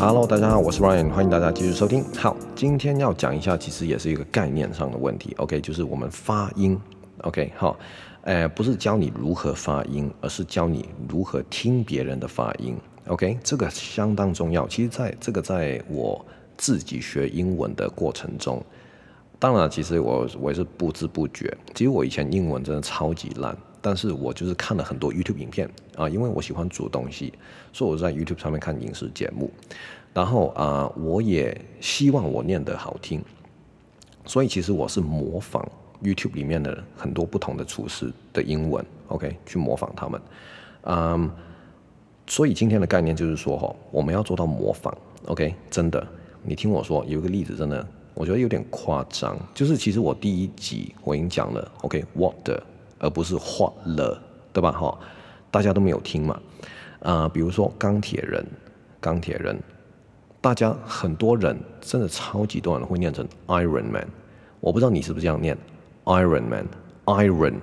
Hello，大家好，我是 Ryan，欢迎大家继续收听。好，今天要讲一下，其实也是一个概念上的问题。OK，就是我们发音。OK，好，呃，不是教你如何发音，而是教你如何听别人的发音。OK，这个相当重要。其实，在这个在我自己学英文的过程中，当然，其实我我也是不知不觉。其实我以前英文真的超级烂。但是我就是看了很多 YouTube 影片啊，因为我喜欢煮东西，所以我在 YouTube 上面看饮食节目。然后啊，我也希望我念得好听，所以其实我是模仿 YouTube 里面的很多不同的厨师的英文，OK，去模仿他们。嗯，所以今天的概念就是说哈，我们要做到模仿，OK，真的，你听我说，有一个例子真的，我觉得有点夸张，就是其实我第一集我已经讲了，OK，what the。而不是画了，对吧？哈，大家都没有听嘛。啊、比如说钢铁人，钢铁人，大家很多人真的超级多人会念成 Iron Man。我不知道你是不是这样念 Iron Man，Iron，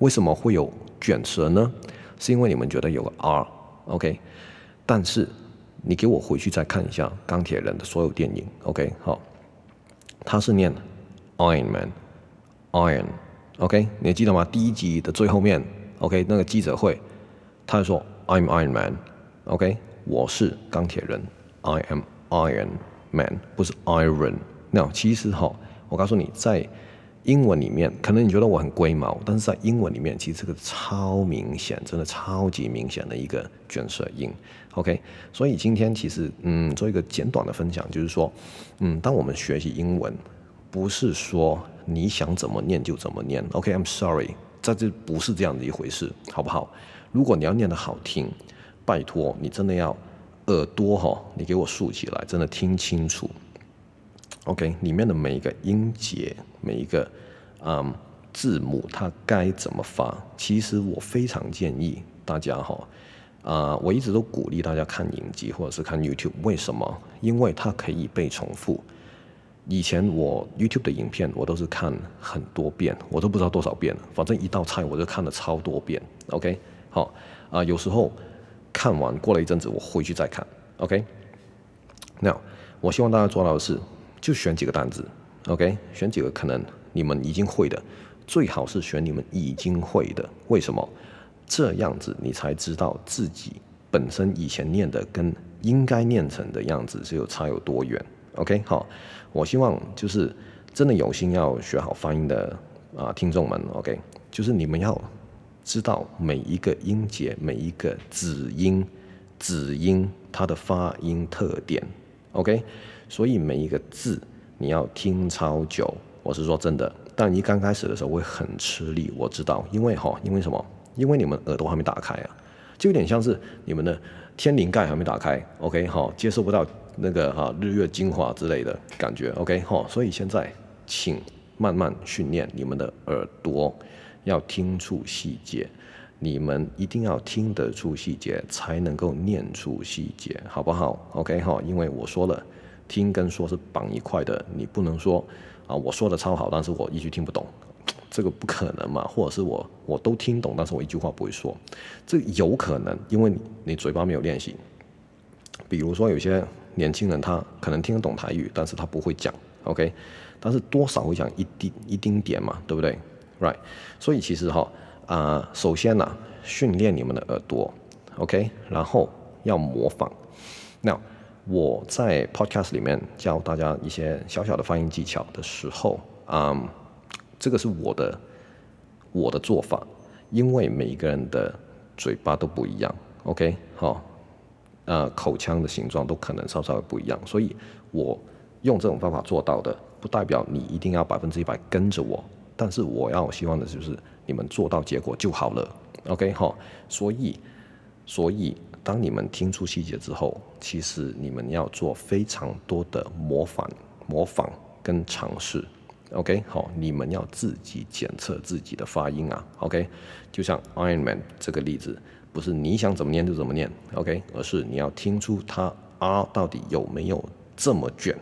为什么会有卷舌呢？是因为你们觉得有个 R，OK？但是你给我回去再看一下钢铁人的所有电影，OK？好，他是念 Iron Man，Iron。OK，你记得吗？第一集的最后面，OK，那个记者会，他就说 I'm Iron Man，OK，我是钢铁人，I am Iron Man，不是 Iron。那其实哈，我告诉你，在英文里面，可能你觉得我很龟毛，但是在英文里面，其实这个超明显，真的超级明显的一个卷舌音。OK，所以今天其实嗯，做一个简短的分享，就是说，嗯，当我们学习英文，不是说。你想怎么念就怎么念，OK，I'm sorry，这这不是这样的一回事，好不好？如果你要念得好听，拜托你真的要耳朵哈，你给我竖起来，真的听清楚，OK，里面的每一个音节，每一个嗯字母，它该怎么发？其实我非常建议大家哈，啊、呃，我一直都鼓励大家看影集或者是看 YouTube，为什么？因为它可以被重复。以前我 YouTube 的影片我都是看很多遍，我都不知道多少遍了。反正一道菜我就看了超多遍。OK，好啊、有时候看完过了一阵子，我回去再看。OK，那我希望大家做到的是，就选几个单字。OK，选几个可能你们已经会的，最好是选你们已经会的。为什么？这样子你才知道自己本身以前念的跟应该念成的样子是有差有多远。OK，好，我希望就是真的有心要学好发音的啊听众们，OK，就是你们要知道每一个音节、每一个子音、子音它的发音特点，OK，所以每一个字你要听超久，我是说真的。但你刚开始的时候会很吃力，我知道，因为哈，因为什么？因为你们耳朵还没打开啊，就有点像是你们的天灵盖还没打开，OK，好，接受不到。那个哈日月精华之类的感觉，OK 哈，所以现在请慢慢训练你们的耳朵，要听出细节，你们一定要听得出细节，才能够念出细节，好不好？OK 哈，因为我说了，听跟说是绑一块的，你不能说啊我说的超好，但是我一句听不懂，这个不可能嘛，或者是我我都听懂，但是我一句话不会说，这有可能，因为你你嘴巴没有练习，比如说有些。年轻人他可能听得懂台语，但是他不会讲，OK，但是多少会讲一丁一丁点嘛，对不对？Right，所以其实哈啊、首先呢、啊，训练你们的耳朵，OK，然后要模仿。那我在 Podcast 里面教大家一些小小的发音技巧的时候，啊、这个是我的我的做法，因为每一个人的嘴巴都不一样，OK，好。呃，口腔的形状都可能稍稍不一样，所以我用这种方法做到的，不代表你一定要百分之一百跟着我，但是我要希望的就是你们做到结果就好了，OK 哈。所以，所以当你们听出细节之后，其实你们要做非常多的模仿、模仿跟尝试，OK？好，你们要自己检测自己的发音啊，OK，就像 Iron Man 这个例子。不是你想怎么念就怎么念，OK，而是你要听出它 R 到底有没有这么卷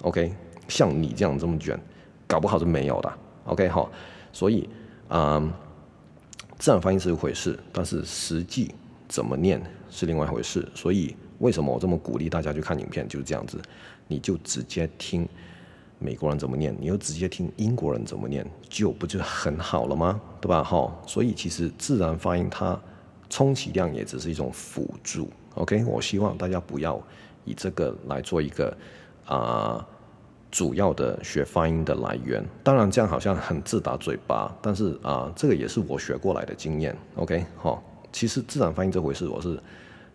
，OK，像你这样这么卷，搞不好是没有的，OK？好，所以嗯，自然发音是一回事，但是实际怎么念是另外一回事，所以为什么我这么鼓励大家去看影片？就是这样子，你就直接听美国人怎么念，你又直接听英国人怎么念，就不就很好了吗？对吧？哈，所以其实自然发音它充其量也只是一种辅助。OK，我希望大家不要以这个来做一个啊。主要的学发音的来源，当然这样好像很自打嘴巴，但是啊、呃，这个也是我学过来的经验。OK，好、其实自然发音这回事，我是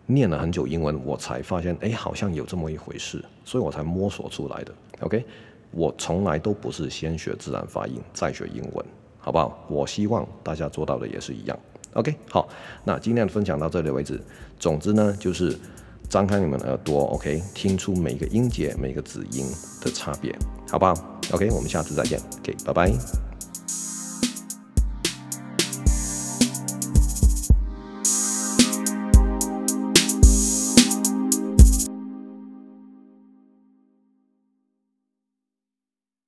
念了很久英文，我才发现，哎，好像有这么一回事，所以我才摸索出来的。OK，我从来都不是先学自然发音再学英文，好不好？我希望大家做到的也是一样。OK，好，那今天的分享到这里为止。总之呢，就是。张开你们的耳朵，OK，听出每个音节、每个子音的差别，好不好？OK，我们下次再见，OK，拜拜。